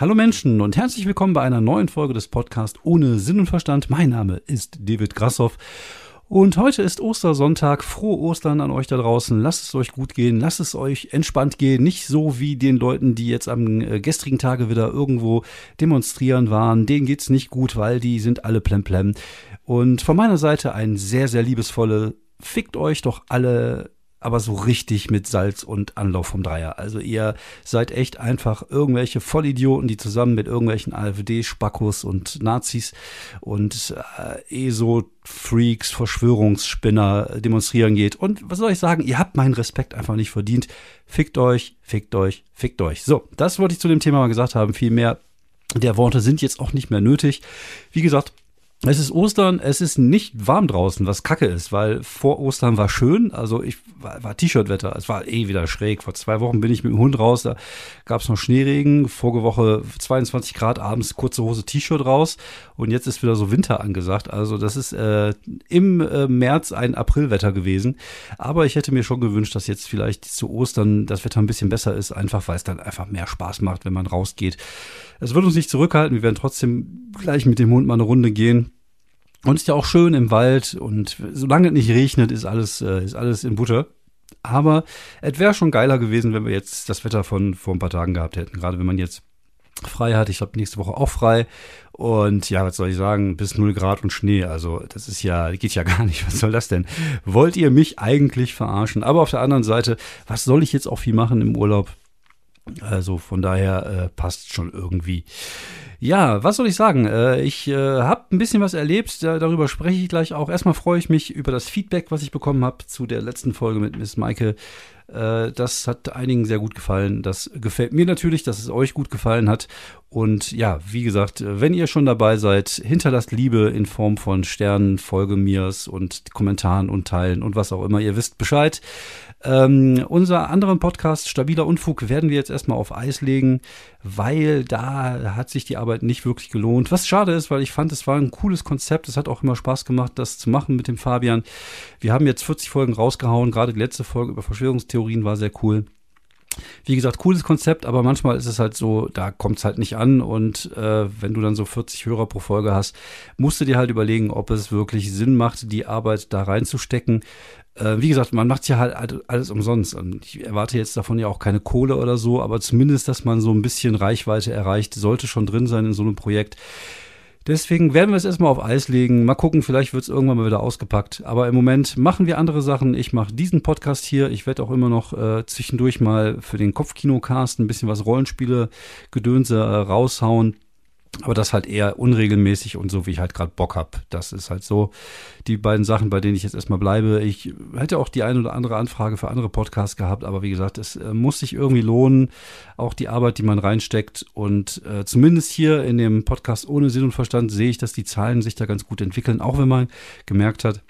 Hallo Menschen und herzlich willkommen bei einer neuen Folge des Podcasts Ohne Sinn und Verstand. Mein Name ist David Grassoff und heute ist Ostersonntag. Frohe Ostern an euch da draußen. Lasst es euch gut gehen, lasst es euch entspannt gehen. Nicht so wie den Leuten, die jetzt am äh, gestrigen Tage wieder irgendwo demonstrieren waren. Denen geht's nicht gut, weil die sind alle plemplem. Und von meiner Seite ein sehr, sehr liebesvolle Fickt euch doch alle aber so richtig mit Salz und Anlauf vom Dreier. Also ihr seid echt einfach irgendwelche Vollidioten, die zusammen mit irgendwelchen AfD-Spackos und Nazis und äh, ESO-Freaks, Verschwörungsspinner demonstrieren geht. Und was soll ich sagen? Ihr habt meinen Respekt einfach nicht verdient. Fickt euch, fickt euch, fickt euch. So, das wollte ich zu dem Thema mal gesagt haben. Viel mehr der Worte sind jetzt auch nicht mehr nötig. Wie gesagt, es ist Ostern, es ist nicht warm draußen, was kacke ist, weil vor Ostern war schön, also ich war, war T-Shirt-Wetter, es war eh wieder schräg. Vor zwei Wochen bin ich mit dem Hund raus, da gab es noch Schneeregen, vorige Woche 22 Grad abends, kurze Hose, T-Shirt raus und jetzt ist wieder so Winter angesagt. Also das ist äh, im äh, März ein Aprilwetter gewesen, aber ich hätte mir schon gewünscht, dass jetzt vielleicht zu Ostern das Wetter ein bisschen besser ist, einfach weil es dann einfach mehr Spaß macht, wenn man rausgeht. Es wird uns nicht zurückhalten, wir werden trotzdem gleich mit dem Hund mal eine Runde gehen. Und ist ja auch schön im Wald und solange es nicht regnet, ist alles, äh, ist alles in Butter. Aber es wäre schon geiler gewesen, wenn wir jetzt das Wetter von vor ein paar Tagen gehabt hätten. Gerade wenn man jetzt frei hat. Ich glaube, nächste Woche auch frei. Und ja, was soll ich sagen? Bis 0 Grad und Schnee. Also, das ist ja, geht ja gar nicht. Was soll das denn? Wollt ihr mich eigentlich verarschen? Aber auf der anderen Seite, was soll ich jetzt auch viel machen im Urlaub? Also von daher äh, passt schon irgendwie. Ja, was soll ich sagen? Äh, ich äh, habe ein bisschen was erlebt, darüber spreche ich gleich auch. Erstmal freue ich mich über das Feedback, was ich bekommen habe zu der letzten Folge mit Miss Maike. Äh, das hat einigen sehr gut gefallen. Das gefällt mir natürlich, dass es euch gut gefallen hat. Und ja, wie gesagt, wenn ihr schon dabei seid, hinterlasst Liebe in Form von Sternen, Folge mirs und Kommentaren und Teilen und was auch immer. Ihr wisst Bescheid. Ähm, unser anderen Podcast, Stabiler Unfug, werden wir jetzt erstmal auf Eis legen, weil da hat sich die Arbeit nicht wirklich gelohnt. Was schade ist, weil ich fand, es war ein cooles Konzept. Es hat auch immer Spaß gemacht, das zu machen mit dem Fabian. Wir haben jetzt 40 Folgen rausgehauen. Gerade die letzte Folge über Verschwörungstheorien war sehr cool. Wie gesagt, cooles Konzept, aber manchmal ist es halt so, da kommt es halt nicht an und äh, wenn du dann so 40 Hörer pro Folge hast, musst du dir halt überlegen, ob es wirklich Sinn macht, die Arbeit da reinzustecken äh, wie gesagt, man macht ja halt alles umsonst. Und ich erwarte jetzt davon ja auch keine Kohle oder so, aber zumindest, dass man so ein bisschen Reichweite erreicht, sollte schon drin sein in so einem Projekt. Deswegen werden wir es erstmal auf Eis legen. Mal gucken, vielleicht wird es irgendwann mal wieder ausgepackt. Aber im Moment machen wir andere Sachen. Ich mache diesen Podcast hier. Ich werde auch immer noch äh, zwischendurch mal für den Kopfkinocast ein bisschen was Rollenspiele, Gedönse äh, raushauen. Aber das halt eher unregelmäßig und so, wie ich halt gerade Bock hab. Das ist halt so die beiden Sachen, bei denen ich jetzt erstmal bleibe. Ich hätte auch die eine oder andere Anfrage für andere Podcasts gehabt, aber wie gesagt, es äh, muss sich irgendwie lohnen, auch die Arbeit, die man reinsteckt. Und äh, zumindest hier in dem Podcast ohne Sinn und Verstand sehe ich, dass die Zahlen sich da ganz gut entwickeln, auch wenn man gemerkt hat,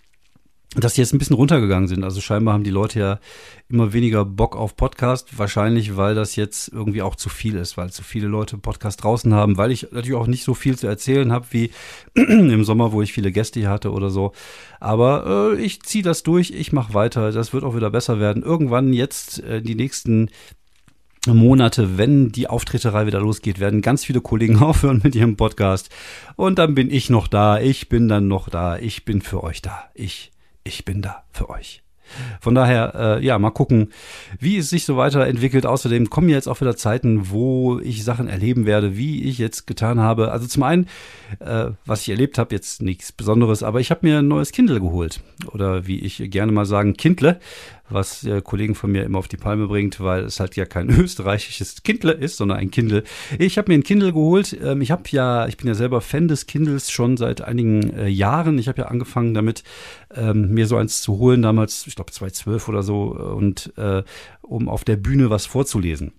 dass die jetzt ein bisschen runtergegangen sind. Also scheinbar haben die Leute ja immer weniger Bock auf Podcast. Wahrscheinlich, weil das jetzt irgendwie auch zu viel ist, weil zu viele Leute Podcast draußen haben, weil ich natürlich auch nicht so viel zu erzählen habe wie im Sommer, wo ich viele Gäste hier hatte oder so. Aber äh, ich ziehe das durch, ich mache weiter. Das wird auch wieder besser werden. Irgendwann jetzt äh, die nächsten Monate, wenn die Auftreterei wieder losgeht, werden ganz viele Kollegen aufhören mit ihrem Podcast. Und dann bin ich noch da. Ich bin dann noch da. Ich bin für euch da. Ich ich bin da für euch. Von daher, äh, ja, mal gucken, wie es sich so weiterentwickelt. Außerdem kommen jetzt auch wieder Zeiten, wo ich Sachen erleben werde, wie ich jetzt getan habe. Also zum einen, äh, was ich erlebt habe, jetzt nichts Besonderes, aber ich habe mir ein neues Kindle geholt. Oder wie ich gerne mal sagen, Kindle was äh, Kollegen von mir immer auf die Palme bringt, weil es halt ja kein österreichisches Kindle ist, sondern ein Kindle. Ich habe mir ein Kindle geholt. Ähm, ich habe ja, ich bin ja selber Fan des Kindles schon seit einigen äh, Jahren. Ich habe ja angefangen damit, ähm, mir so eins zu holen, damals, ich glaube 2012 oder so, und äh, um auf der Bühne was vorzulesen.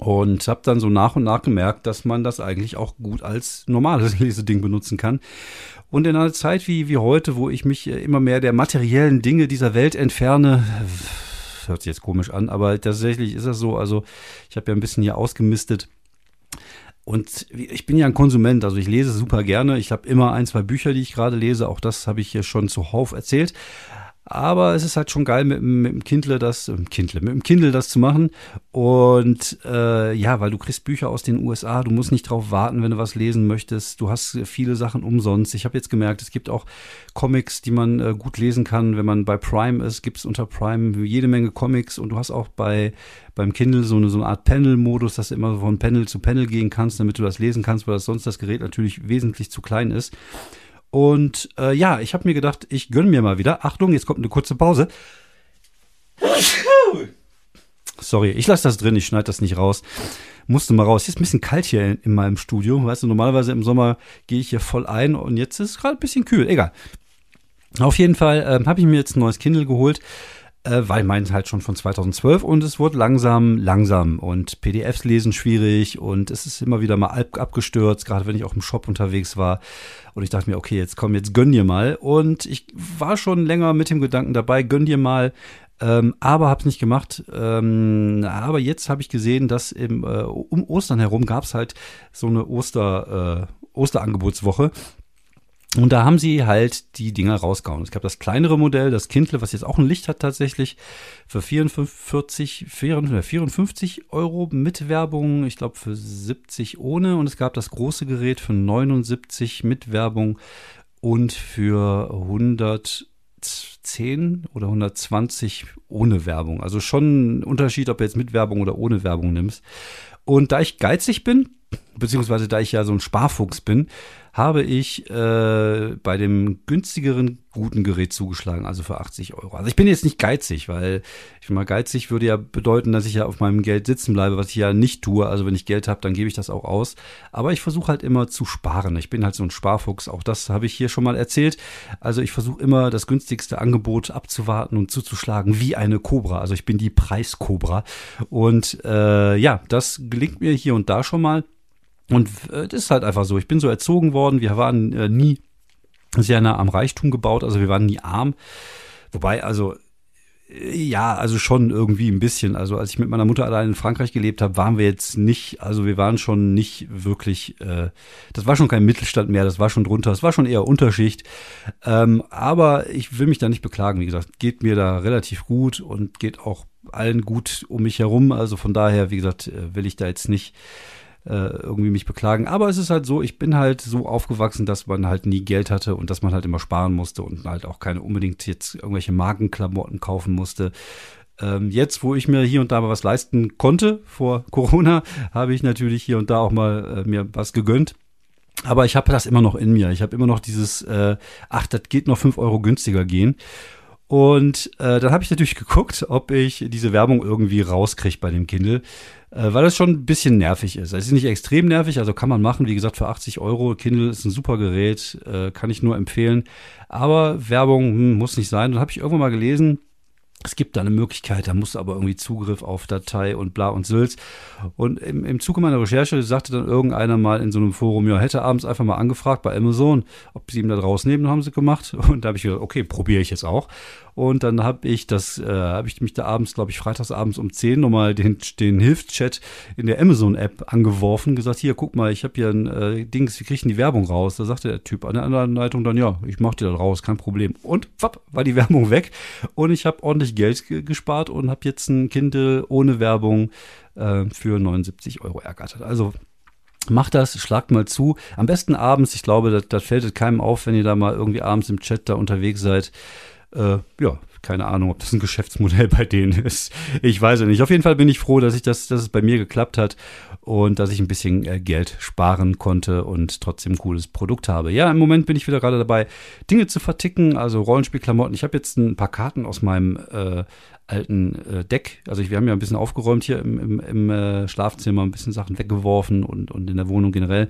Und habe dann so nach und nach gemerkt, dass man das eigentlich auch gut als normales Leseding benutzen kann. Und in einer Zeit wie, wie heute, wo ich mich äh, immer mehr der materiellen Dinge dieser Welt entferne, hört sich jetzt komisch an, aber tatsächlich ist das so. Also ich habe ja ein bisschen hier ausgemistet. Und ich bin ja ein Konsument, also ich lese super gerne. Ich habe immer ein, zwei Bücher, die ich gerade lese. Auch das habe ich hier schon zuhauf erzählt. Aber es ist halt schon geil, mit, mit dem Kindle das, äh, Kindle, mit dem Kindle das zu machen. Und äh, ja, weil du kriegst Bücher aus den USA, du musst nicht drauf warten, wenn du was lesen möchtest. Du hast viele Sachen umsonst. Ich habe jetzt gemerkt, es gibt auch Comics, die man äh, gut lesen kann, wenn man bei Prime ist, gibt es unter Prime jede Menge Comics und du hast auch bei beim Kindle so eine, so eine Art Panel-Modus, dass du immer von Panel zu Panel gehen kannst, damit du das lesen kannst, weil das sonst das Gerät natürlich wesentlich zu klein ist. Und äh, ja, ich habe mir gedacht, ich gönne mir mal wieder. Achtung, jetzt kommt eine kurze Pause. Sorry, ich lasse das drin, ich schneide das nicht raus. Musste mal raus. Hier ist ein bisschen kalt hier in, in meinem Studio. Weißt du, normalerweise im Sommer gehe ich hier voll ein und jetzt ist es gerade ein bisschen kühl. Egal. Auf jeden Fall äh, habe ich mir jetzt ein neues Kindle geholt äh, weil meins halt schon von 2012 und es wurde langsam, langsam. Und PDFs lesen schwierig und es ist immer wieder mal ab, abgestürzt, gerade wenn ich auch im Shop unterwegs war. Und ich dachte mir, okay, jetzt komm, jetzt gönn dir mal. Und ich war schon länger mit dem Gedanken dabei, gönn dir mal, ähm, aber habe es nicht gemacht. Ähm, aber jetzt habe ich gesehen, dass im, äh, um Ostern herum gab es halt so eine Oster, äh, Osterangebotswoche und da haben sie halt die Dinger rausgehauen. Es gab das kleinere Modell, das Kindle, was jetzt auch ein Licht hat tatsächlich, für 44, 54 Euro mit Werbung, ich glaube für 70 ohne. Und es gab das große Gerät für 79 mit Werbung und für 110 oder 120 ohne Werbung. Also schon ein Unterschied, ob du jetzt mit Werbung oder ohne Werbung nimmst. Und da ich geizig bin, beziehungsweise da ich ja so ein Sparfuchs bin, habe ich äh, bei dem günstigeren guten Gerät zugeschlagen, also für 80 Euro. Also ich bin jetzt nicht geizig, weil ich mal geizig würde ja bedeuten, dass ich ja auf meinem Geld sitzen bleibe, was ich ja nicht tue. Also wenn ich Geld habe, dann gebe ich das auch aus. Aber ich versuche halt immer zu sparen. Ich bin halt so ein Sparfuchs. Auch das habe ich hier schon mal erzählt. Also ich versuche immer das günstigste Angebot abzuwarten und zuzuschlagen wie eine Cobra. Also ich bin die Preiskobra. Und äh, ja, das gelingt mir hier und da schon mal. Und äh, das ist halt einfach so. Ich bin so erzogen worden. Wir waren äh, nie sehr nah am Reichtum gebaut. Also wir waren nie arm. Wobei, also äh, ja, also schon irgendwie ein bisschen. Also als ich mit meiner Mutter allein in Frankreich gelebt habe, waren wir jetzt nicht, also wir waren schon nicht wirklich, äh, das war schon kein Mittelstand mehr, das war schon drunter, das war schon eher Unterschicht. Ähm, aber ich will mich da nicht beklagen, wie gesagt, geht mir da relativ gut und geht auch allen gut um mich herum. Also von daher, wie gesagt, will ich da jetzt nicht irgendwie mich beklagen. Aber es ist halt so, ich bin halt so aufgewachsen, dass man halt nie Geld hatte und dass man halt immer sparen musste und halt auch keine unbedingt jetzt irgendwelche Markenklamotten kaufen musste. Ähm, jetzt, wo ich mir hier und da mal was leisten konnte vor Corona, habe ich natürlich hier und da auch mal äh, mir was gegönnt. Aber ich habe das immer noch in mir. Ich habe immer noch dieses, äh, ach, das geht noch fünf Euro günstiger gehen. Und äh, dann habe ich natürlich geguckt, ob ich diese Werbung irgendwie rauskriege bei dem Kindle, äh, weil das schon ein bisschen nervig ist. Es ist nicht extrem nervig, also kann man machen. Wie gesagt, für 80 Euro. Kindle ist ein super Gerät, äh, kann ich nur empfehlen. Aber Werbung hm, muss nicht sein. Dann habe ich irgendwann mal gelesen, es gibt da eine Möglichkeit, da musst du aber irgendwie Zugriff auf Datei und bla und Sülz. Und im, im Zuge meiner Recherche sagte dann irgendeiner mal in so einem Forum, ja, hätte abends einfach mal angefragt bei Amazon, ob sie ihm da rausnehmen, haben sie gemacht. Und da habe ich gesagt, okay, probiere ich jetzt auch. Und dann habe ich das, äh, habe ich mich da abends, glaube ich, freitagsabends um 10 nochmal den, den Hilfschat in der Amazon-App angeworfen, gesagt, hier, guck mal, ich habe hier ein äh, Dings, wie kriegen die Werbung raus? Da sagte der Typ an der anderen Leitung dann, ja, ich mach die da raus, kein Problem. Und wapp, war die Werbung weg. Und ich habe ordentlich Geld gespart und habe jetzt ein Kindle ohne Werbung äh, für 79 Euro ergattert. Also Macht das, schlagt mal zu. Am besten abends, ich glaube, das, fällt keinem auf, wenn ihr da mal irgendwie abends im Chat da unterwegs seid. Äh, ja, keine Ahnung, ob das ein Geschäftsmodell bei denen ist. Ich weiß es nicht. Auf jeden Fall bin ich froh, dass ich das, dass es bei mir geklappt hat und dass ich ein bisschen äh, Geld sparen konnte und trotzdem ein cooles Produkt habe. Ja, im Moment bin ich wieder gerade dabei, Dinge zu verticken, also Rollenspielklamotten. Ich habe jetzt ein paar Karten aus meinem äh, alten äh, Deck. Also ich, wir haben ja ein bisschen aufgeräumt hier im, im, im äh, Schlafzimmer, ein bisschen Sachen weggeworfen und, und in der Wohnung generell.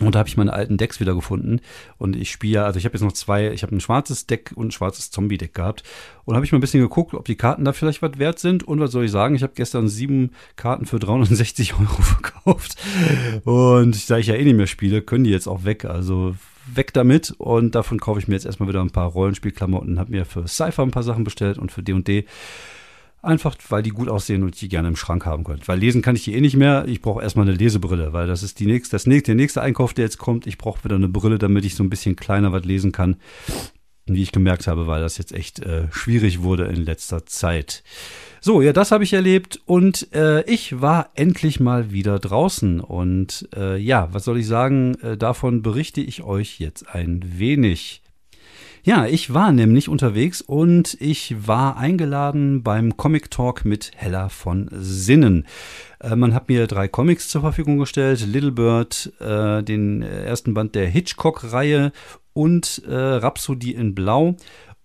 Und da habe ich meine alten Decks wieder gefunden. Und ich spiele, also ich habe jetzt noch zwei, ich habe ein schwarzes Deck und ein schwarzes Zombie-Deck gehabt. Und habe ich mal ein bisschen geguckt, ob die Karten da vielleicht was wert sind. Und was soll ich sagen? Ich habe gestern sieben Karten für 360 Euro verkauft. Und da ich ja eh nicht mehr spiele, können die jetzt auch weg. Also weg damit. Und davon kaufe ich mir jetzt erstmal wieder ein paar Rollenspielklamotten. Habe mir für Cypher ein paar Sachen bestellt und für D&D. &D. Einfach, weil die gut aussehen und ich die gerne im Schrank haben könnt. Weil lesen kann ich die eh nicht mehr. Ich brauche erstmal eine Lesebrille, weil das ist die nächste, das nächste, der nächste Einkauf, der jetzt kommt. Ich brauche wieder eine Brille, damit ich so ein bisschen kleiner was lesen kann. wie ich gemerkt habe, weil das jetzt echt äh, schwierig wurde in letzter Zeit. So, ja, das habe ich erlebt und äh, ich war endlich mal wieder draußen. Und äh, ja, was soll ich sagen? Äh, davon berichte ich euch jetzt ein wenig. Ja, ich war nämlich unterwegs und ich war eingeladen beim Comic Talk mit Hella von Sinnen. Äh, man hat mir drei Comics zur Verfügung gestellt: Little Bird, äh, den ersten Band der Hitchcock-Reihe und äh, Rhapsody in Blau.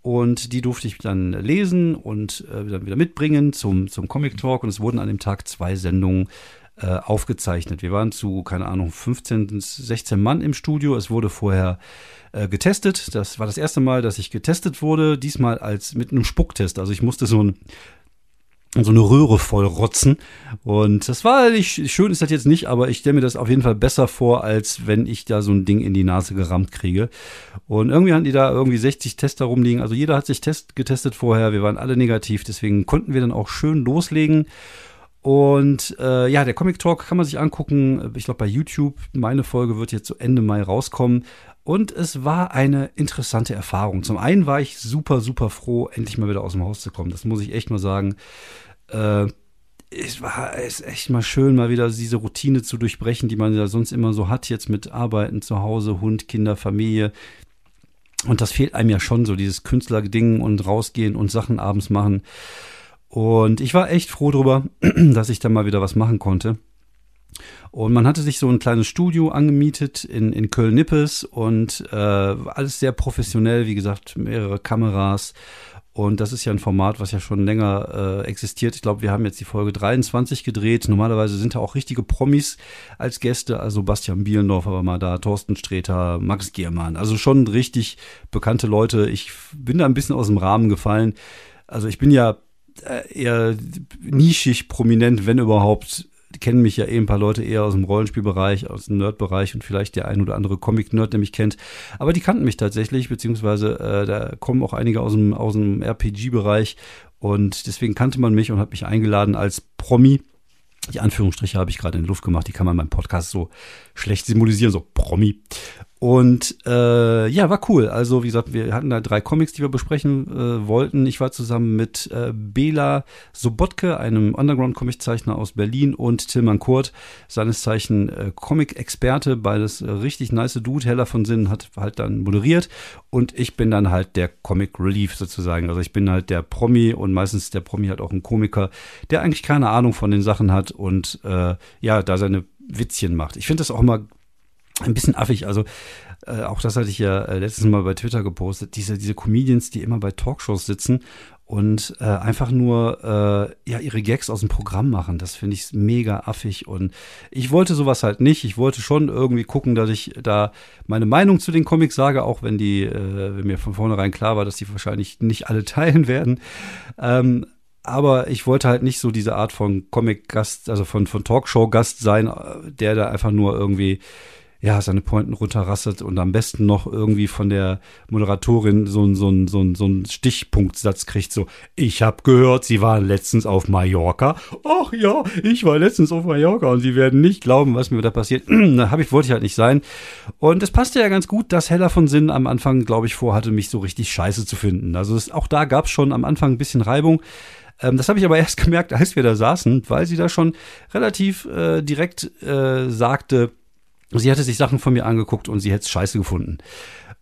Und die durfte ich dann lesen und äh, dann wieder mitbringen zum, zum Comic Talk. Und es wurden an dem Tag zwei Sendungen äh, aufgezeichnet. Wir waren zu, keine Ahnung, 15, 16 Mann im Studio. Es wurde vorher äh, getestet. Das war das erste Mal, dass ich getestet wurde. Diesmal als mit einem Spucktest. Also ich musste so ein so eine Röhre voll rotzen. Und das war nicht, schön ist das jetzt nicht, aber ich stelle mir das auf jeden Fall besser vor, als wenn ich da so ein Ding in die Nase gerammt kriege. Und irgendwie hatten die da irgendwie 60 Tester rumliegen. Also jeder hat sich test, getestet vorher. Wir waren alle negativ. Deswegen konnten wir dann auch schön loslegen. Und äh, ja, der Comic Talk kann man sich angucken. Ich glaube bei YouTube. Meine Folge wird jetzt so Ende Mai rauskommen. Und es war eine interessante Erfahrung. Zum einen war ich super, super froh, endlich mal wieder aus dem Haus zu kommen. Das muss ich echt mal sagen. Äh, es war es echt mal schön, mal wieder diese Routine zu durchbrechen, die man ja sonst immer so hat, jetzt mit Arbeiten zu Hause, Hund, Kinder, Familie. Und das fehlt einem ja schon, so dieses Künstlerding und rausgehen und Sachen abends machen. Und ich war echt froh darüber, dass ich da mal wieder was machen konnte. Und man hatte sich so ein kleines Studio angemietet in, in Köln-Nippes und äh, alles sehr professionell, wie gesagt, mehrere Kameras. Und das ist ja ein Format, was ja schon länger äh, existiert. Ich glaube, wir haben jetzt die Folge 23 gedreht. Normalerweise sind da auch richtige Promis als Gäste. Also Bastian Bielendorfer war mal da, Thorsten Sträter, Max Giermann. Also schon richtig bekannte Leute. Ich bin da ein bisschen aus dem Rahmen gefallen. Also ich bin ja eher nischig prominent, wenn überhaupt kennen mich ja eh ein paar Leute eher aus dem Rollenspielbereich, aus dem Nerdbereich und vielleicht der ein oder andere Comic-Nerd, der mich kennt. Aber die kannten mich tatsächlich, beziehungsweise äh, da kommen auch einige aus dem, aus dem RPG-Bereich und deswegen kannte man mich und hat mich eingeladen als Promi. Die Anführungsstriche habe ich gerade in die Luft gemacht, die kann man beim Podcast so schlecht symbolisieren, so Promi. Und äh, ja, war cool. Also wie gesagt, wir hatten da drei Comics, die wir besprechen äh, wollten. Ich war zusammen mit äh, Bela Sobotke, einem Underground-Comic-Zeichner aus Berlin, und Tilman Kurt, seines Zeichen äh, Comic-Experte, beides äh, richtig nice Dude. Heller von Sinn hat halt dann moderiert und ich bin dann halt der Comic Relief sozusagen. Also ich bin halt der Promi und meistens der Promi hat auch ein Komiker, der eigentlich keine Ahnung von den Sachen hat und äh, ja, da seine Witzchen macht. Ich finde das auch immer ein bisschen affig. Also äh, auch das hatte ich ja äh, letztes Mal bei Twitter gepostet. Diese, diese Comedians, die immer bei Talkshows sitzen und äh, einfach nur äh, ja ihre Gags aus dem Programm machen. Das finde ich mega affig. Und ich wollte sowas halt nicht. Ich wollte schon irgendwie gucken, dass ich da meine Meinung zu den Comics sage, auch wenn die, äh, wenn mir von vornherein klar war, dass die wahrscheinlich nicht alle teilen werden. Ähm, aber ich wollte halt nicht so diese Art von Comic-Gast, also von, von Talkshow-Gast sein, äh, der da einfach nur irgendwie ja, seine Pointen runterrasselt und am besten noch irgendwie von der Moderatorin so ein so ein so ein so ein Stichpunktsatz kriegt, so, ich habe gehört, Sie waren letztens auf Mallorca. Ach ja, ich war letztens auf Mallorca und Sie werden nicht glauben, was mir da passiert. da hab ich, wollte ich halt nicht sein. Und es passte ja ganz gut, dass Heller von Sinn am Anfang, glaube ich, vorhatte, mich so richtig scheiße zu finden. Also es, auch da gab es schon am Anfang ein bisschen Reibung. Ähm, das habe ich aber erst gemerkt, als wir da saßen, weil sie da schon relativ äh, direkt äh, sagte, Sie hatte sich Sachen von mir angeguckt und sie hätte es scheiße gefunden.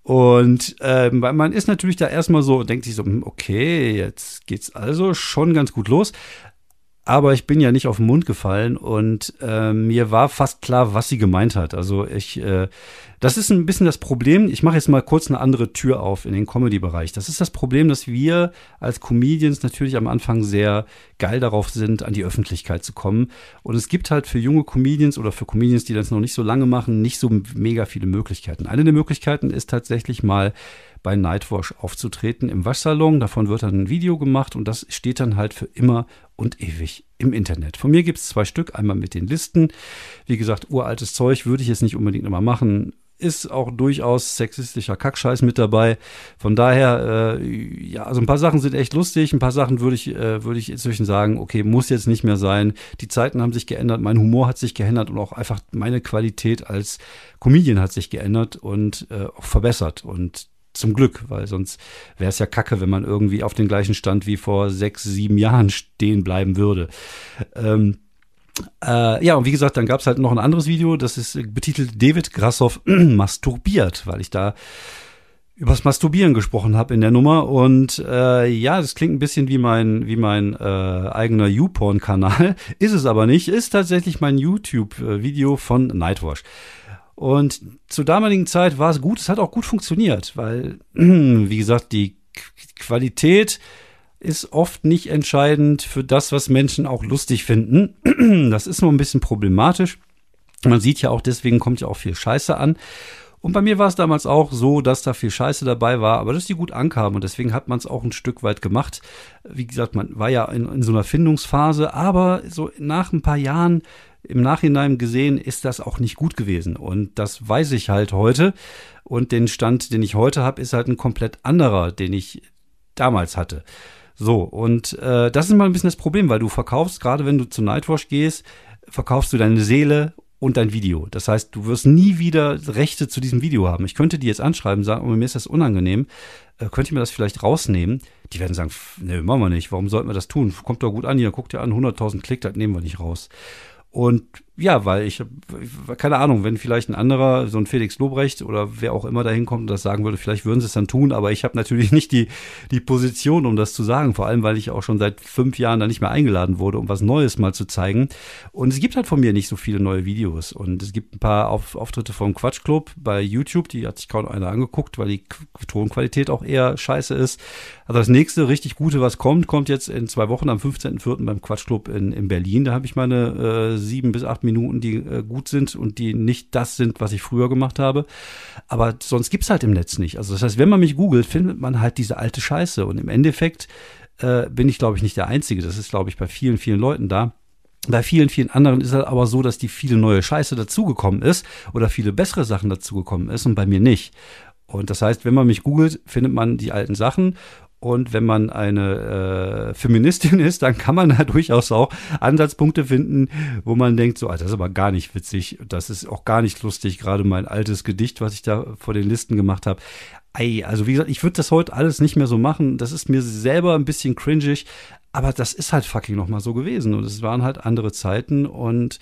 Und ähm, man ist natürlich da erstmal so, denkt sich so, hm, okay, jetzt geht's also schon ganz gut los aber ich bin ja nicht auf den Mund gefallen und äh, mir war fast klar, was sie gemeint hat. Also ich, äh, das ist ein bisschen das Problem. Ich mache jetzt mal kurz eine andere Tür auf in den Comedy-Bereich. Das ist das Problem, dass wir als Comedians natürlich am Anfang sehr geil darauf sind, an die Öffentlichkeit zu kommen. Und es gibt halt für junge Comedians oder für Comedians, die das noch nicht so lange machen, nicht so mega viele Möglichkeiten. Eine der Möglichkeiten ist tatsächlich mal bei Nightwash aufzutreten im Waschsalon. Davon wird dann ein Video gemacht und das steht dann halt für immer und ewig im Internet. Von mir gibt es zwei Stück, einmal mit den Listen. Wie gesagt, uraltes Zeug würde ich jetzt nicht unbedingt immer machen. Ist auch durchaus sexistischer Kackscheiß mit dabei. Von daher, äh, ja, also ein paar Sachen sind echt lustig. Ein paar Sachen würde ich, äh, würde ich inzwischen sagen, okay, muss jetzt nicht mehr sein. Die Zeiten haben sich geändert, mein Humor hat sich geändert und auch einfach meine Qualität als Comedian hat sich geändert und äh, auch verbessert. Und zum Glück, weil sonst wäre es ja kacke, wenn man irgendwie auf den gleichen Stand wie vor sechs, sieben Jahren stehen bleiben würde. Ähm, äh, ja, und wie gesagt, dann gab es halt noch ein anderes Video, das ist betitelt David Grassoff masturbiert, weil ich da übers Masturbieren gesprochen habe in der Nummer. Und äh, ja, das klingt ein bisschen wie mein, wie mein äh, eigener YouPorn-Kanal. Ist es aber nicht. Ist tatsächlich mein YouTube-Video von Nightwash. Und zur damaligen Zeit war es gut, es hat auch gut funktioniert, weil, wie gesagt, die Qualität ist oft nicht entscheidend für das, was Menschen auch lustig finden. Das ist nur ein bisschen problematisch. Man sieht ja auch, deswegen kommt ja auch viel Scheiße an. Und bei mir war es damals auch so, dass da viel Scheiße dabei war, aber dass die gut ankamen und deswegen hat man es auch ein Stück weit gemacht. Wie gesagt, man war ja in, in so einer Findungsphase, aber so nach ein paar Jahren im Nachhinein gesehen ist das auch nicht gut gewesen. Und das weiß ich halt heute. Und den Stand, den ich heute habe, ist halt ein komplett anderer, den ich damals hatte. So, und äh, das ist mal ein bisschen das Problem, weil du verkaufst, gerade wenn du zu Nightwash gehst, verkaufst du deine Seele und dein Video. Das heißt, du wirst nie wieder Rechte zu diesem Video haben. Ich könnte die jetzt anschreiben, sagen, oh, mir ist das unangenehm, äh, könnt ihr mir das vielleicht rausnehmen? Die werden sagen, ne, machen wir nicht, warum sollten wir das tun? Kommt doch gut an hier, guckt ihr an, 100.000 Klick, das nehmen wir nicht raus. Und ja, weil ich, keine Ahnung, wenn vielleicht ein anderer, so ein Felix Lobrecht oder wer auch immer da hinkommt und das sagen würde, vielleicht würden sie es dann tun, aber ich habe natürlich nicht die, die Position, um das zu sagen, vor allem, weil ich auch schon seit fünf Jahren da nicht mehr eingeladen wurde, um was Neues mal zu zeigen. Und es gibt halt von mir nicht so viele neue Videos und es gibt ein paar Auf, Auftritte vom Quatsch Club bei YouTube, die hat sich kaum einer angeguckt, weil die Tonqualität auch eher scheiße ist. Also das nächste richtig gute, was kommt, kommt jetzt in zwei Wochen am 15.04. beim Quatsch Club in, in Berlin. Da habe ich meine äh, sieben bis acht Minuten, die äh, gut sind und die nicht das sind, was ich früher gemacht habe. Aber sonst gibt's halt im Netz nicht. Also das heißt, wenn man mich googelt, findet man halt diese alte Scheiße. Und im Endeffekt äh, bin ich, glaube ich, nicht der Einzige. Das ist, glaube ich, bei vielen, vielen Leuten da. Bei vielen, vielen anderen ist es aber so, dass die viele neue Scheiße dazugekommen ist oder viele bessere Sachen dazugekommen ist und bei mir nicht. Und das heißt, wenn man mich googelt, findet man die alten Sachen und wenn man eine äh, Feministin ist, dann kann man da durchaus auch Ansatzpunkte finden, wo man denkt, so, ah, das ist aber gar nicht witzig, das ist auch gar nicht lustig, gerade mein altes Gedicht, was ich da vor den Listen gemacht habe. Ei, also wie gesagt, ich würde das heute alles nicht mehr so machen. Das ist mir selber ein bisschen cringig, aber das ist halt fucking nochmal so gewesen. Und es waren halt andere Zeiten und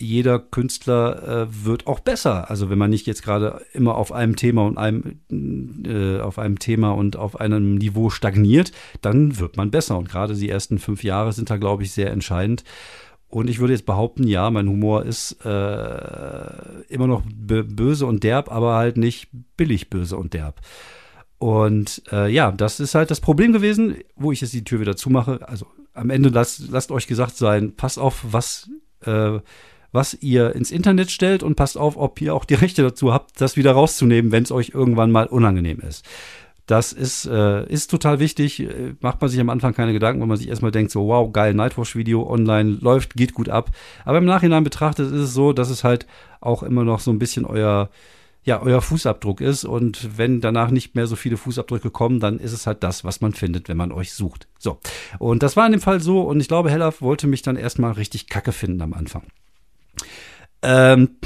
jeder Künstler äh, wird auch besser. Also wenn man nicht jetzt gerade immer auf einem Thema und einem äh, auf einem Thema und auf einem Niveau stagniert, dann wird man besser. Und gerade die ersten fünf Jahre sind da, glaube ich, sehr entscheidend. Und ich würde jetzt behaupten, ja, mein Humor ist äh, immer noch böse und derb, aber halt nicht billig böse und derb. Und äh, ja, das ist halt das Problem gewesen, wo ich jetzt die Tür wieder zumache. Also am Ende lasst, lasst euch gesagt sein, passt auf, was äh, was ihr ins Internet stellt und passt auf, ob ihr auch die Rechte dazu habt, das wieder rauszunehmen, wenn es euch irgendwann mal unangenehm ist. Das ist, äh, ist total wichtig. Äh, macht man sich am Anfang keine Gedanken, wenn man sich erstmal denkt, so wow, geil, Nightwatch-Video online läuft, geht gut ab. Aber im Nachhinein betrachtet ist es so, dass es halt auch immer noch so ein bisschen euer, ja, euer Fußabdruck ist. Und wenn danach nicht mehr so viele Fußabdrücke kommen, dann ist es halt das, was man findet, wenn man euch sucht. So. Und das war in dem Fall so. Und ich glaube, Hellaf wollte mich dann erstmal richtig kacke finden am Anfang. Ähm,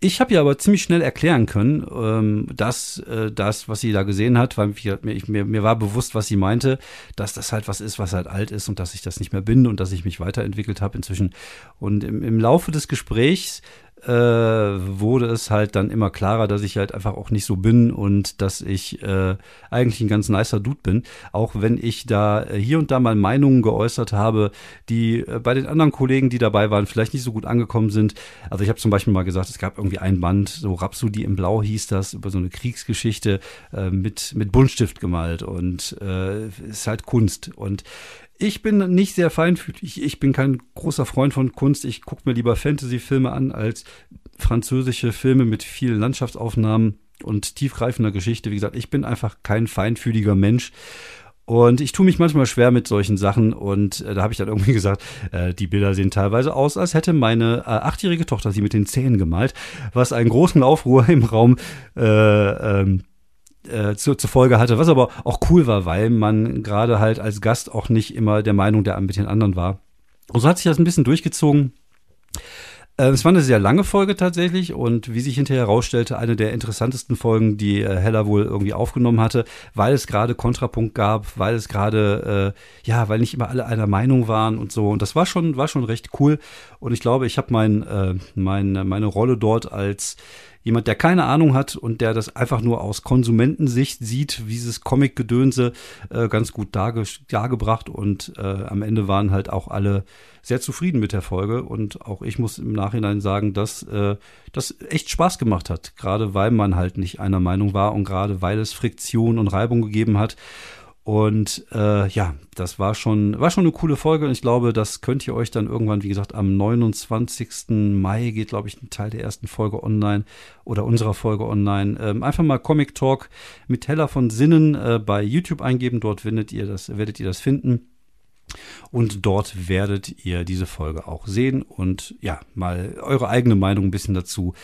ich habe ja aber ziemlich schnell erklären können, ähm, dass äh, das, was sie da gesehen hat, weil ich, mir, mir war bewusst, was sie meinte, dass das halt was ist, was halt alt ist und dass ich das nicht mehr bin und dass ich mich weiterentwickelt habe inzwischen. Und im, im Laufe des Gesprächs äh, wurde es halt dann immer klarer, dass ich halt einfach auch nicht so bin und dass ich äh, eigentlich ein ganz nicer Dude bin. Auch wenn ich da äh, hier und da mal Meinungen geäußert habe, die äh, bei den anderen Kollegen, die dabei waren, vielleicht nicht so gut angekommen sind. Also ich habe zum Beispiel mal gesagt, es gab irgendwie ein Band, so Rhapsody im Blau hieß das, über so eine Kriegsgeschichte äh, mit, mit Buntstift gemalt und äh, ist halt Kunst. Und ich bin nicht sehr feinfühlig. Ich bin kein großer Freund von Kunst. Ich gucke mir lieber Fantasy-Filme an als französische Filme mit vielen Landschaftsaufnahmen und tiefgreifender Geschichte. Wie gesagt, ich bin einfach kein feinfühliger Mensch. Und ich tue mich manchmal schwer mit solchen Sachen und äh, da habe ich dann irgendwie gesagt, äh, die Bilder sehen teilweise aus, als hätte meine äh, achtjährige Tochter sie mit den Zähnen gemalt, was einen großen Aufruhr im Raum äh, ähm, äh, zu, zur Folge hatte, was aber auch cool war, weil man gerade halt als Gast auch nicht immer der Meinung der mit den anderen war. Und so hat sich das ein bisschen durchgezogen. Äh, es war eine sehr lange Folge tatsächlich und wie sich hinterher herausstellte, eine der interessantesten Folgen, die äh, Hella wohl irgendwie aufgenommen hatte, weil es gerade Kontrapunkt gab, weil es gerade, äh, ja, weil nicht immer alle einer Meinung waren und so. Und das war schon, war schon recht cool. Und ich glaube, ich habe mein, äh, mein, meine Rolle dort als jemand, der keine Ahnung hat und der das einfach nur aus Konsumentensicht sieht, dieses Comic-Gedönse äh, ganz gut darge dargebracht und äh, am Ende waren halt auch alle sehr zufrieden mit der Folge und auch ich muss im Nachhinein sagen, dass äh, das echt Spaß gemacht hat, gerade weil man halt nicht einer Meinung war und gerade weil es Friktion und Reibung gegeben hat und äh, ja, das war schon, war schon eine coole Folge und ich glaube, das könnt ihr euch dann irgendwann, wie gesagt, am 29. Mai geht, glaube ich, ein Teil der ersten Folge online oder unserer Folge online. Ähm, einfach mal Comic Talk mit Heller von Sinnen äh, bei YouTube eingeben, dort findet ihr das, werdet ihr das finden. Und dort werdet ihr diese Folge auch sehen und ja, mal eure eigene Meinung ein bisschen dazu,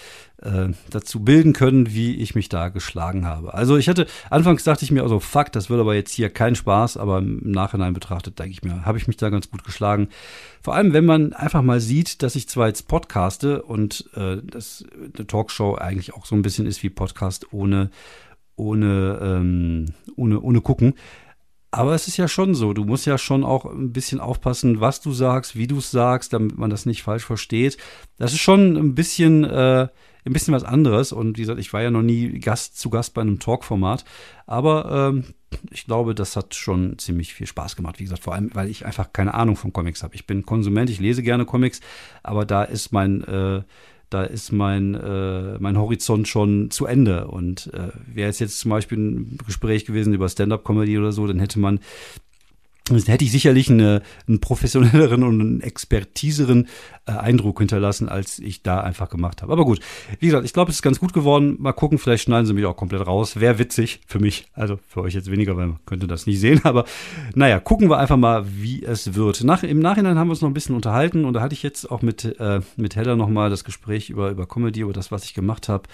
äh, dazu bilden können, wie ich mich da geschlagen habe. Also ich hatte, anfangs dachte ich mir also, fuck, das wird aber jetzt hier kein Spaß, aber im Nachhinein betrachtet, denke ich mir, habe ich mich da ganz gut geschlagen. Vor allem, wenn man einfach mal sieht, dass ich zwar jetzt podcaste und äh, das eine Talkshow eigentlich auch so ein bisschen ist wie Podcast ohne ohne, ähm, ohne, ohne gucken. Aber es ist ja schon so, du musst ja schon auch ein bisschen aufpassen, was du sagst, wie du es sagst, damit man das nicht falsch versteht. Das ist schon ein bisschen, äh, ein bisschen was anderes. Und wie gesagt, ich war ja noch nie Gast zu Gast bei einem Talk-Format. Aber ähm, ich glaube, das hat schon ziemlich viel Spaß gemacht. Wie gesagt, vor allem, weil ich einfach keine Ahnung von Comics habe. Ich bin Konsument, ich lese gerne Comics, aber da ist mein äh, da ist mein, äh, mein Horizont schon zu Ende. Und äh, wäre es jetzt zum Beispiel ein Gespräch gewesen über Stand-up-Comedy oder so, dann hätte man dann hätte ich sicherlich eine, einen professionelleren und einen expertiseren äh, Eindruck hinterlassen, als ich da einfach gemacht habe. Aber gut, wie gesagt, ich glaube, es ist ganz gut geworden. Mal gucken, vielleicht schneiden sie mich auch komplett raus. Wäre witzig für mich, also für euch jetzt weniger, weil man könnte das nicht sehen. Aber naja, gucken wir einfach mal, wie es wird. Nach, Im Nachhinein haben wir uns noch ein bisschen unterhalten und da hatte ich jetzt auch mit, äh, mit Hella nochmal das Gespräch über, über Comedy, über das, was ich gemacht habe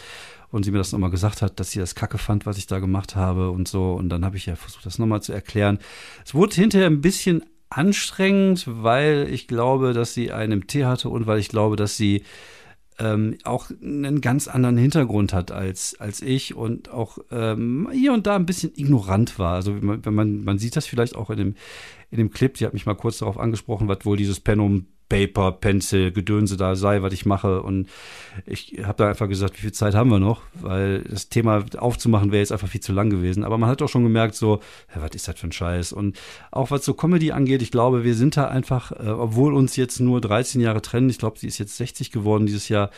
und sie mir das nochmal gesagt hat, dass sie das kacke fand, was ich da gemacht habe und so. Und dann habe ich ja versucht, das nochmal zu erklären. Es wurde hinterher ein bisschen anstrengend, weil ich glaube, dass sie einen Tee hatte und weil ich glaube, dass sie ähm, auch einen ganz anderen Hintergrund hat als, als ich und auch ähm, hier und da ein bisschen ignorant war. Also wenn man, man sieht das vielleicht auch in dem, in dem Clip, die hat mich mal kurz darauf angesprochen, was wohl dieses Penum Paper, Pencil, Gedönse da sei, was ich mache. Und ich habe da einfach gesagt, wie viel Zeit haben wir noch? Weil das Thema aufzumachen wäre jetzt einfach viel zu lang gewesen. Aber man hat auch schon gemerkt, so, ja, was ist das für ein Scheiß? Und auch was so Comedy angeht, ich glaube, wir sind da einfach, äh, obwohl uns jetzt nur 13 Jahre trennen, ich glaube, sie ist jetzt 60 geworden dieses Jahr,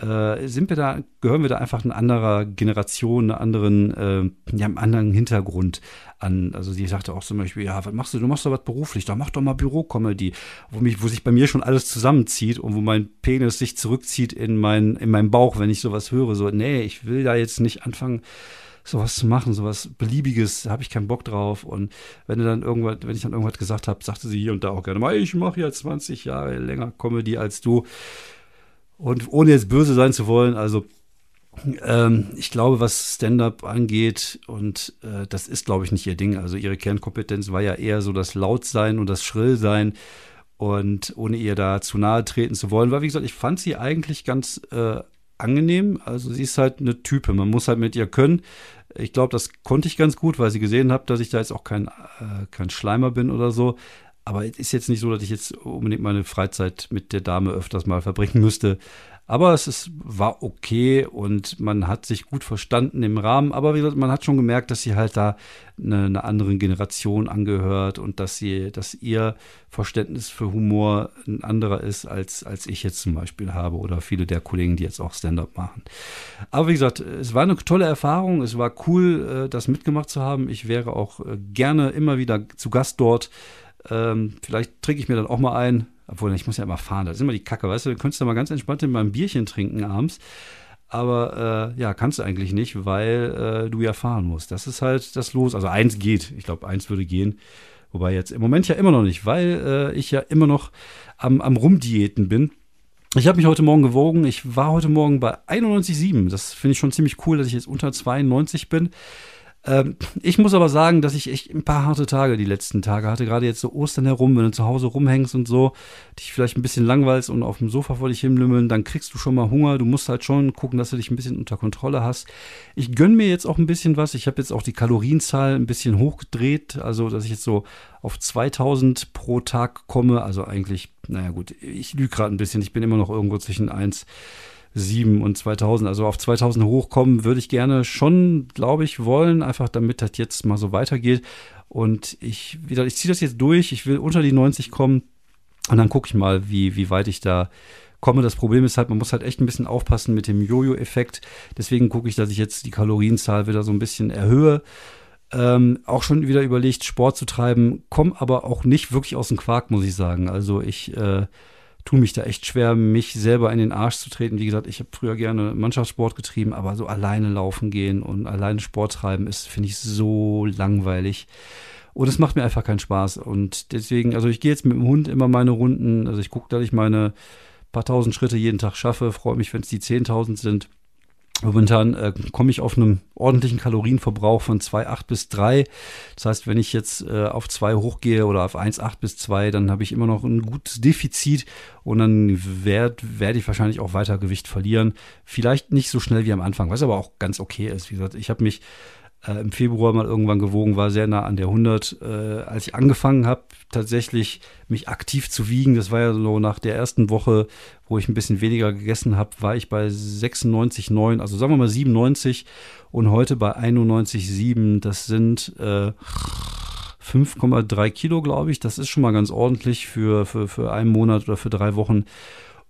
äh, sind wir da, gehören wir da einfach einer anderer Generation, einer anderen, äh, ja, einem anderen Hintergrund an. Also sie sagte auch zum Beispiel, ja, was machst du? Du machst doch was beruflich, da mach doch mal Bürocomedy, wo wo sich bei mir schon alles zusammenzieht und wo mein Penis sich zurückzieht in mein, in meinen Bauch, wenn ich sowas höre. So, nee, ich will da jetzt nicht anfangen, sowas zu machen, sowas Beliebiges, da habe ich keinen Bock drauf. Und wenn du dann irgendwas, wenn ich dann irgendwas gesagt habe, sagte sie hier und da auch gerne mal, ich mache ja 20 Jahre länger Comedy als du. Und ohne jetzt böse sein zu wollen, also ähm, ich glaube, was Stand-up angeht, und äh, das ist, glaube ich, nicht ihr Ding. Also ihre Kernkompetenz war ja eher so das Lautsein und das Schrillsein. Und ohne ihr da zu nahe treten zu wollen, weil, wie gesagt, ich fand sie eigentlich ganz äh, angenehm. Also sie ist halt eine Type. Man muss halt mit ihr können. Ich glaube, das konnte ich ganz gut, weil sie gesehen hat, dass ich da jetzt auch kein, äh, kein Schleimer bin oder so. Aber es ist jetzt nicht so, dass ich jetzt unbedingt meine Freizeit mit der Dame öfters mal verbringen müsste. Aber es ist, war okay und man hat sich gut verstanden im Rahmen. Aber wie gesagt, man hat schon gemerkt, dass sie halt da eine, eine anderen Generation angehört und dass sie, dass ihr Verständnis für Humor ein anderer ist, als, als ich jetzt zum Beispiel habe oder viele der Kollegen, die jetzt auch Stand-up machen. Aber wie gesagt, es war eine tolle Erfahrung. Es war cool, äh, das mitgemacht zu haben. Ich wäre auch äh, gerne immer wieder zu Gast dort. Ähm, vielleicht trinke ich mir dann auch mal ein. Obwohl, ich muss ja immer fahren. Das ist immer die Kacke, weißt du? Du könntest ja mal ganz entspannt in meinem Bierchen trinken abends. Aber äh, ja, kannst du eigentlich nicht, weil äh, du ja fahren musst. Das ist halt das Los. Also eins geht. Ich glaube, eins würde gehen. Wobei jetzt im Moment ja immer noch nicht, weil äh, ich ja immer noch am, am Rumdiäten bin. Ich habe mich heute Morgen gewogen. Ich war heute Morgen bei 91,7. Das finde ich schon ziemlich cool, dass ich jetzt unter 92 bin. Ähm, ich muss aber sagen, dass ich echt ein paar harte Tage die letzten Tage hatte. Gerade jetzt so Ostern herum, wenn du zu Hause rumhängst und so, dich vielleicht ein bisschen langweilst und auf dem Sofa vor dich hinlümmeln, dann kriegst du schon mal Hunger. Du musst halt schon gucken, dass du dich ein bisschen unter Kontrolle hast. Ich gönn mir jetzt auch ein bisschen was. Ich habe jetzt auch die Kalorienzahl ein bisschen hochgedreht, also dass ich jetzt so auf 2000 pro Tag komme. Also eigentlich, naja gut, ich lüge gerade ein bisschen. Ich bin immer noch irgendwo zwischen 1 7 und 2000, also auf 2000 hochkommen, würde ich gerne schon, glaube ich, wollen, einfach damit das jetzt mal so weitergeht. Und ich, ich ziehe das jetzt durch, ich will unter die 90 kommen und dann gucke ich mal, wie, wie weit ich da komme. Das Problem ist halt, man muss halt echt ein bisschen aufpassen mit dem Jojo-Effekt. Deswegen gucke ich, dass ich jetzt die Kalorienzahl wieder so ein bisschen erhöhe. Ähm, auch schon wieder überlegt, Sport zu treiben, komme aber auch nicht wirklich aus dem Quark, muss ich sagen. Also ich äh, tue mich da echt schwer, mich selber in den Arsch zu treten. Wie gesagt, ich habe früher gerne Mannschaftssport getrieben, aber so alleine laufen gehen und alleine Sport treiben ist, finde ich, so langweilig. Und es macht mir einfach keinen Spaß. Und deswegen, also ich gehe jetzt mit dem Hund immer meine Runden. Also ich gucke, dass ich meine paar tausend Schritte jeden Tag schaffe. Freue mich, wenn es die 10.000 sind. Momentan äh, komme ich auf einem ordentlichen Kalorienverbrauch von 2,8 bis 3. Das heißt, wenn ich jetzt äh, auf 2 hochgehe oder auf 1,8 bis 2, dann habe ich immer noch ein gutes Defizit und dann werde werd ich wahrscheinlich auch weiter Gewicht verlieren. Vielleicht nicht so schnell wie am Anfang, was aber auch ganz okay ist. Wie gesagt, ich habe mich äh, im Februar mal irgendwann gewogen, war sehr nah an der 100. Äh, als ich angefangen habe, tatsächlich mich aktiv zu wiegen, das war ja so nach der ersten Woche, wo ich ein bisschen weniger gegessen habe, war ich bei 96,9, also sagen wir mal 97 und heute bei 91,7. Das sind äh, 5,3 Kilo, glaube ich. Das ist schon mal ganz ordentlich für, für, für einen Monat oder für drei Wochen.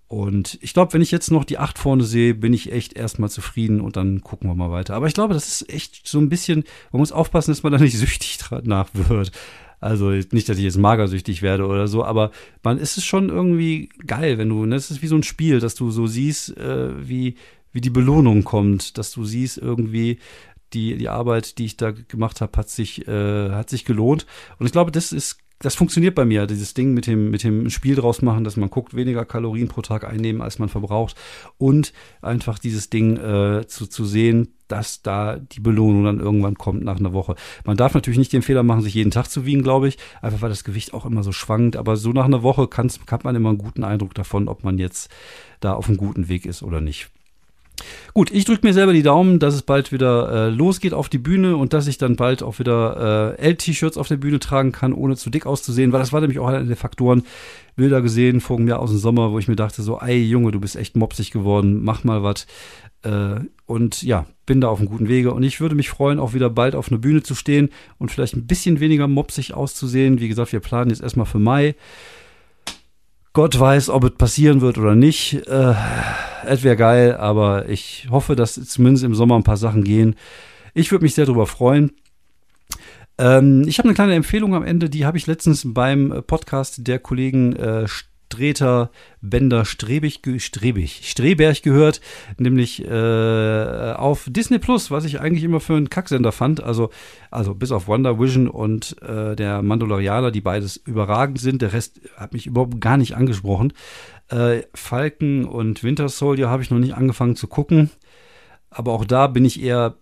Und ich glaube, wenn ich jetzt noch die acht vorne sehe, bin ich echt erstmal zufrieden und dann gucken wir mal weiter. Aber ich glaube, das ist echt so ein bisschen, man muss aufpassen, dass man da nicht süchtig nach wird. Also nicht, dass ich jetzt magersüchtig werde oder so, aber man ist es schon irgendwie geil, wenn du, ne, es ist wie so ein Spiel, dass du so siehst, äh, wie, wie die Belohnung kommt, dass du siehst irgendwie, die, die Arbeit, die ich da gemacht habe, hat sich, äh, hat sich gelohnt. Und ich glaube, das ist das funktioniert bei mir, dieses Ding mit dem, mit dem Spiel draus machen, dass man guckt, weniger Kalorien pro Tag einnehmen, als man verbraucht. Und einfach dieses Ding äh, zu, zu sehen, dass da die Belohnung dann irgendwann kommt nach einer Woche. Man darf natürlich nicht den Fehler machen, sich jeden Tag zu wiegen, glaube ich, einfach weil das Gewicht auch immer so schwankt. Aber so nach einer Woche kann man immer einen guten Eindruck davon, ob man jetzt da auf einem guten Weg ist oder nicht. Gut, ich drücke mir selber die Daumen, dass es bald wieder äh, losgeht auf die Bühne und dass ich dann bald auch wieder äh, L-T-Shirts auf der Bühne tragen kann, ohne zu dick auszusehen, weil das war nämlich auch einer der Faktoren. Bilder gesehen vor mir aus dem Sommer, wo ich mir dachte so, ey Junge, du bist echt mopsig geworden, mach mal was. Äh, und ja, bin da auf einem guten Wege und ich würde mich freuen, auch wieder bald auf einer Bühne zu stehen und vielleicht ein bisschen weniger mopsig auszusehen. Wie gesagt, wir planen jetzt erstmal für Mai. Gott weiß, ob es passieren wird oder nicht. Äh, es wäre geil, aber ich hoffe, dass zumindest im Sommer ein paar Sachen gehen. Ich würde mich sehr darüber freuen. Ähm, ich habe eine kleine Empfehlung am Ende, die habe ich letztens beim Podcast der Kollegen äh, Streter, Bender, Strebig, Strebig, Streberg gehört, nämlich äh, auf Disney Plus, was ich eigentlich immer für einen Kacksender fand. Also, also bis auf Wonder Vision und äh, der Mandalorianer, die beides überragend sind. Der Rest hat mich überhaupt gar nicht angesprochen. Äh, Falken und Winter Soldier habe ich noch nicht angefangen zu gucken. Aber auch da bin ich eher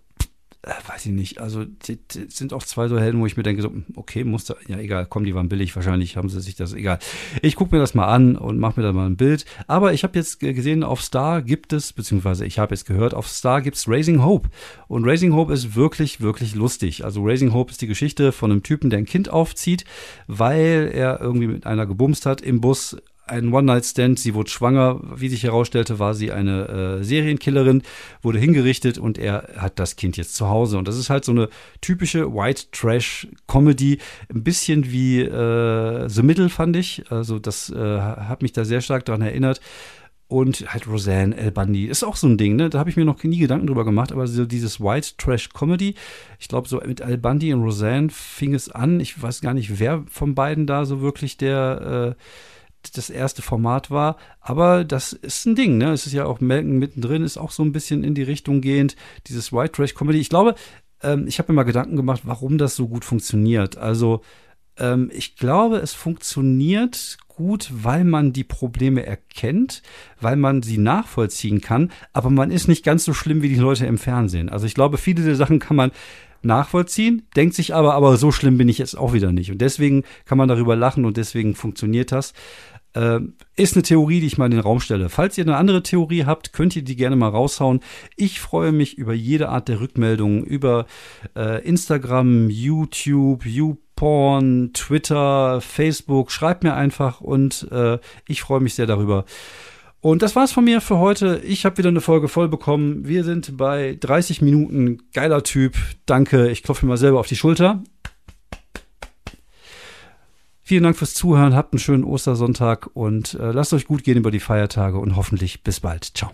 äh, weiß ich nicht, also die, die sind auch zwei so Helden, wo ich mir denke, so, okay, muss da, ja egal, komm, die waren billig, wahrscheinlich haben sie sich das, egal. Ich gucke mir das mal an und mache mir da mal ein Bild. Aber ich habe jetzt gesehen, auf Star gibt es, beziehungsweise ich habe jetzt gehört, auf Star gibt es Raising Hope. Und Raising Hope ist wirklich, wirklich lustig. Also Raising Hope ist die Geschichte von einem Typen, der ein Kind aufzieht, weil er irgendwie mit einer gebumst hat im Bus ein One-Night-Stand. Sie wurde schwanger. Wie sich herausstellte, war sie eine äh, Serienkillerin, wurde hingerichtet und er hat das Kind jetzt zu Hause. Und das ist halt so eine typische White Trash-Comedy. Ein bisschen wie äh, The Middle, fand ich. Also, das äh, hat mich da sehr stark daran erinnert. Und halt Roseanne, El Bundy, ist auch so ein Ding, ne? Da habe ich mir noch nie Gedanken drüber gemacht, aber so dieses White Trash Comedy, ich glaube, so mit El Bundy und Roseanne fing es an. Ich weiß gar nicht, wer von beiden da so wirklich der äh, das erste Format war. Aber das ist ein Ding, ne? Es ist ja auch Melken mittendrin, ist auch so ein bisschen in die Richtung gehend, dieses White Trash Comedy. Ich glaube, ähm, ich habe mir mal Gedanken gemacht, warum das so gut funktioniert. Also, ähm, ich glaube, es funktioniert gut, weil man die Probleme erkennt, weil man sie nachvollziehen kann, aber man ist nicht ganz so schlimm wie die Leute im Fernsehen. Also ich glaube, viele der Sachen kann man nachvollziehen, denkt sich aber, aber so schlimm bin ich jetzt auch wieder nicht. Und deswegen kann man darüber lachen und deswegen funktioniert das. Äh, ist eine Theorie, die ich mal in den Raum stelle. Falls ihr eine andere Theorie habt, könnt ihr die gerne mal raushauen. Ich freue mich über jede Art der Rückmeldungen, über äh, Instagram, YouTube, YouPorn, Twitter, Facebook. Schreibt mir einfach und äh, ich freue mich sehr darüber. Und das war's von mir für heute. Ich habe wieder eine Folge voll bekommen. Wir sind bei 30 Minuten. Geiler Typ. Danke. Ich klopfe mir mal selber auf die Schulter. Vielen Dank fürs Zuhören, habt einen schönen Ostersonntag und äh, lasst euch gut gehen über die Feiertage und hoffentlich bis bald. Ciao.